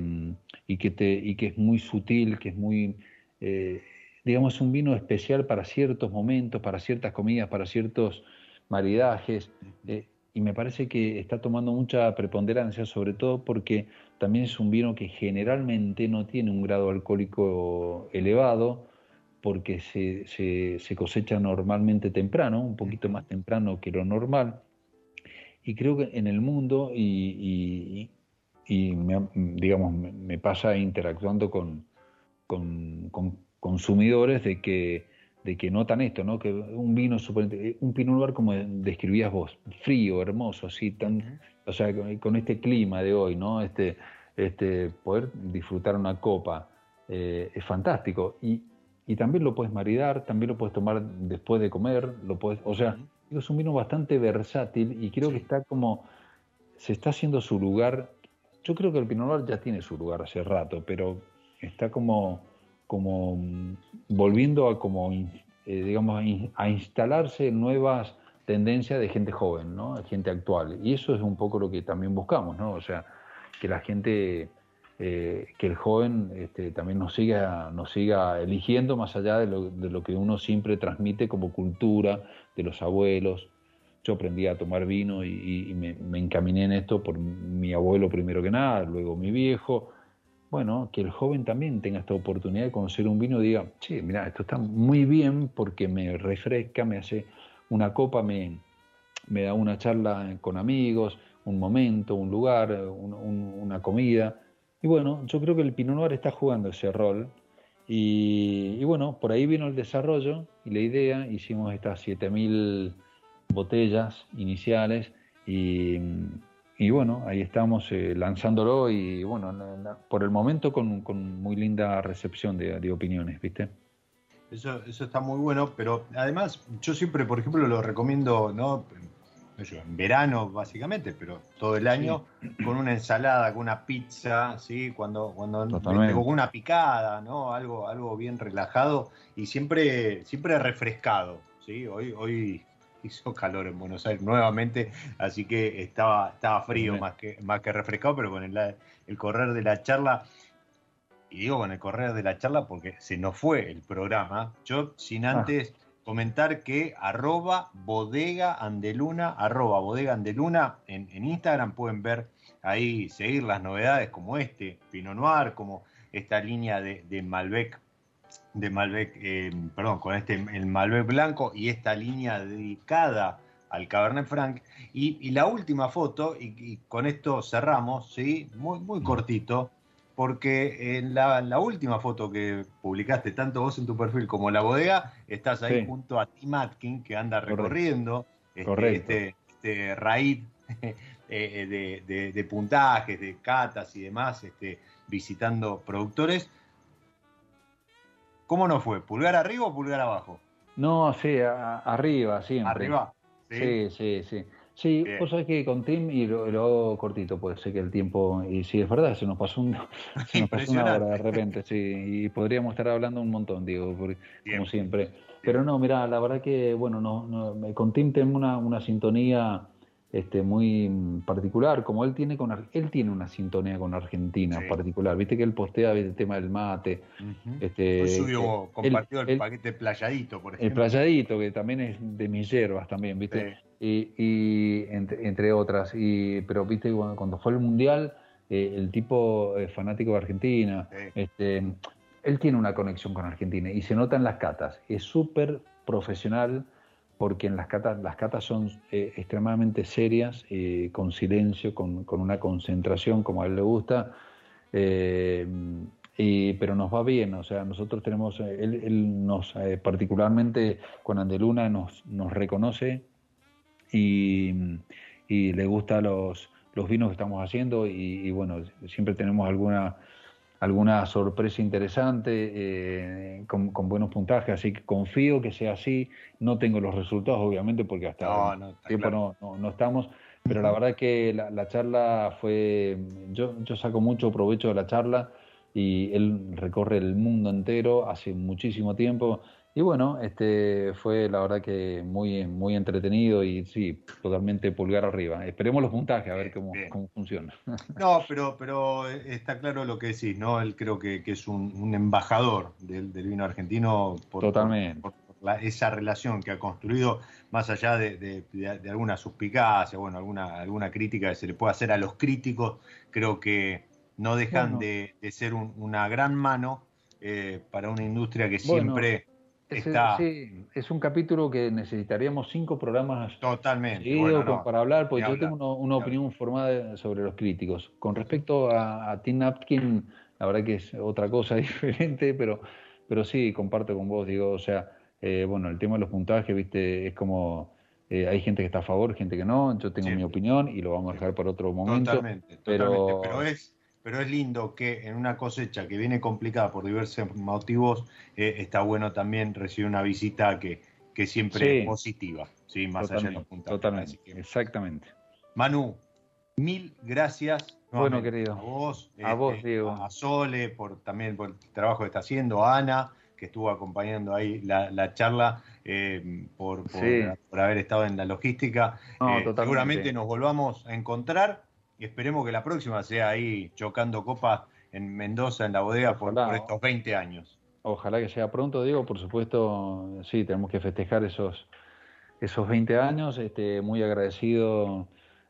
y, que te, y que es muy sutil, que es muy, eh, digamos, un vino especial para ciertos momentos, para ciertas comidas, para ciertos maridajes y me parece que está tomando mucha preponderancia, sobre todo porque también es un vino que generalmente no tiene un grado alcohólico elevado, porque se, se, cosecha normalmente temprano, un poquito más temprano que lo normal. Y creo que en el mundo, y, y, me, digamos, me pasa interactuando con, con, con consumidores de que de que notan esto, ¿no? Que un vino super, un Pinot Noir como describías vos, frío, hermoso, así tan, o sea, con este clima de hoy, ¿no? Este, este poder disfrutar una copa eh, es fantástico y, y, también lo puedes maridar, también lo puedes tomar después de comer, lo puedes, o sea, es un vino bastante versátil y creo que está como se está haciendo su lugar. Yo creo que el Pinot Noir ya tiene su lugar hace rato, pero está como como mm, volviendo a como eh, digamos a instalarse nuevas tendencias de gente joven, ¿no? Gente actual. Y eso es un poco lo que también buscamos, ¿no? O sea, que la gente, eh, que el joven este, también nos siga, nos siga eligiendo más allá de lo, de lo, que uno siempre transmite como cultura de los abuelos. Yo aprendí a tomar vino y, me, encaminé en esto por mi abuelo primero que nada, luego mi viejo, bueno, que el joven también tenga esta oportunidad de conocer un vino y diga, sí, mira, esto está muy bien porque me refresca, me hace una copa, me da una charla con amigos, un momento, un lugar, una comida. Y bueno, yo creo que el Pinot Noir está jugando ese rol. Y, bueno, por ahí vino el desarrollo y la idea, hicimos estas 7000 botellas iniciales y y bueno, ahí estamos eh, lanzándolo y bueno, por el momento con, con muy linda recepción de, de, opiniones, ¿viste?
Eso, eso está muy bueno, pero además yo siempre, por ejemplo, lo recomiendo, ¿no? En verano básicamente, pero todo el año, con una ensalada, con una pizza, ¿sí? Cuando, cuando con una picada, ¿no? Algo, algo bien relajado y siempre, siempre refrescado, ¿sí? Hoy, hoy hizo calor en Buenos Aires nuevamente, así que estaba, estaba frío más que, más que refrescado, pero con el, el correr de la charla, y digo con el correr de la charla porque se nos fue el programa, yo sin ah. Comentar que arroba bodega andeluna, arroba bodega andeluna en, en Instagram pueden ver ahí, seguir las novedades como este, Pinot Noir, como esta línea de, de Malbec de Malbec, eh, perdón, con este el Malbec blanco y esta línea dedicada al Cabernet Franc. Y, la última foto, y, con esto cerramos, ¿sí? muy, muy cortito, porque en la, última foto que publicaste, tanto vos en tu perfil como en la bodega, estás ahí junto a Tim Atkin, que anda recorriendo este, este, este, raíz eh, de, de, puntajes, de catas y demás, este, visitando productores. ¿Cómo no fue? ¿Pulgar arriba o pulgar abajo?
No, sí, arriba, siempre.
¿Arriba?
Sí, sí, sí. Sí, vos sabés que con Tim, y lo, hago cortito, puede ser que el tiempo, y sí, es verdad, se nos pasó, un, se nos pasó una hora de repente, sí, y podríamos estar hablando un montón, digo, como siempre. Pero no, mira, la verdad que, bueno, no, no, con Tim tengo una, una sintonía este, muy particular, como él tiene con él tiene una sintonía con Argentina particular, viste que él postea el tema del mate,
este, subió, compartió el, paquete playadito, por ejemplo.
El playadito, que también es de mis hierbas también, viste, y, y entre, otras, y pero viste cuando, fue el mundial, eh, el tipo es fanático de Argentina, este, él tiene una conexión con Argentina y se nota en las catas, es súper profesional porque en las catas, las catas son eh, extremadamente serias, eh, con silencio, con, una concentración como a él le gusta, eh, pero nos va bien, o sea, nosotros tenemos, él, nos, particularmente con Andeluna nos, nos reconoce y, le gusta los, los vinos que estamos haciendo y bueno, siempre tenemos alguna alguna sorpresa interesante eh, con, buenos puntajes, así que confío que sea así. No tengo los resultados, obviamente, porque hasta no, tiempo no, no, estamos, pero la verdad que la, charla fue, yo, yo saco mucho provecho de la charla y él recorre el mundo entero hace muchísimo tiempo y bueno, este fue la verdad que muy, muy entretenido y sí, totalmente pulgar arriba. Esperemos los puntajes a ver cómo, cómo funciona.
No, pero, pero está claro lo que decís, ¿no? Él creo que, es un, embajador del, vino argentino
por, Totalmente.
por, esa relación que ha construido, más allá de, alguna suspicacia, bueno, alguna, alguna crítica que se le puede hacer a los críticos, creo que no dejan de, ser una gran mano eh, para una industria que siempre
sí, es un capítulo que necesitaríamos cinco programas
Totalmente.
para hablar, porque yo tengo una, opinión formada sobre los críticos. Con respecto a, Tim Napkin, la verdad que es otra cosa diferente, pero, pero sí, comparto con vos, digo, o sea, eh, bueno, el tema de los puntajes, viste, es como... Eh, hay gente que está a favor, gente que no. Yo tengo mi opinión y lo vamos a dejar para otro momento.
Totalmente, pero... pero es, pero es lindo que en una cosecha que viene complicada por diversos motivos, eh, está bueno también recibir una visita que, que siempre es positiva, ¿sí? más allá de los puntos.
Totalmente, exactamente.
Manu, mil gracias.
Bueno, querido.
A vos,
a vos, este, Diego.
A Sole, por, también por el trabajo que está haciendo, a Ana, que estuvo acompañando ahí la, charla, eh, por, por, haber estado en la logística. Eh, seguramente nos volvamos a encontrar y esperemos que la próxima sea ahí chocando copas en Mendoza, en la bodega, por, estos 20 años.
Ojalá que sea pronto, Diego, por supuesto, sí, tenemos que festejar esos, esos 20 años, este, muy agradecido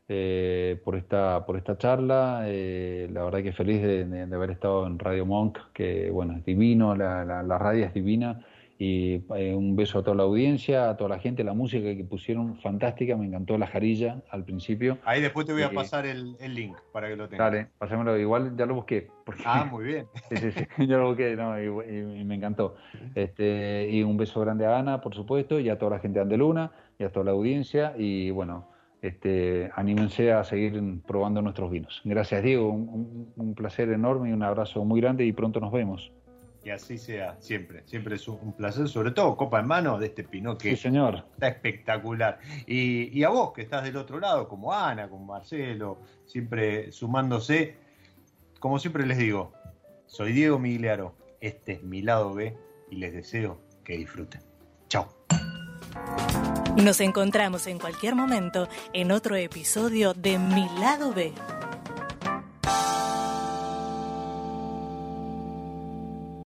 eh, por, esta, por esta charla, eh, la verdad que feliz de, haber estado en Radio Monk, que bueno, es divino, la, la radio es divina, y eh, un beso a toda la audiencia, a toda la gente, la música que pusieron fantástica, me encantó la jarilla al principio.
Ahí después te voy a eh, pasar el, link para que lo tengas.
Dale, pásamelo, igual ya lo busqué.
Ah, muy bien.
sí, sí, lo busqué no, y, me encantó. Este, y un beso grande a Ana, por supuesto, y a toda la gente de Andeluna, y a toda la audiencia, y bueno, este, anímense a seguir probando nuestros vinos. Gracias Diego, un placer enorme y un abrazo muy grande y pronto nos vemos.
Que así sea, siempre. Siempre es un placer, sobre todo copa en mano de este Pinot que
señor.
está espectacular. Y, a vos que estás del otro lado, como Ana, como Marcelo, siempre sumándose. Como siempre les digo, soy Diego Migliaro, este es mi lado B y les deseo que disfruten. Chao.
Nos encontramos en cualquier momento en otro episodio de Mi lado B.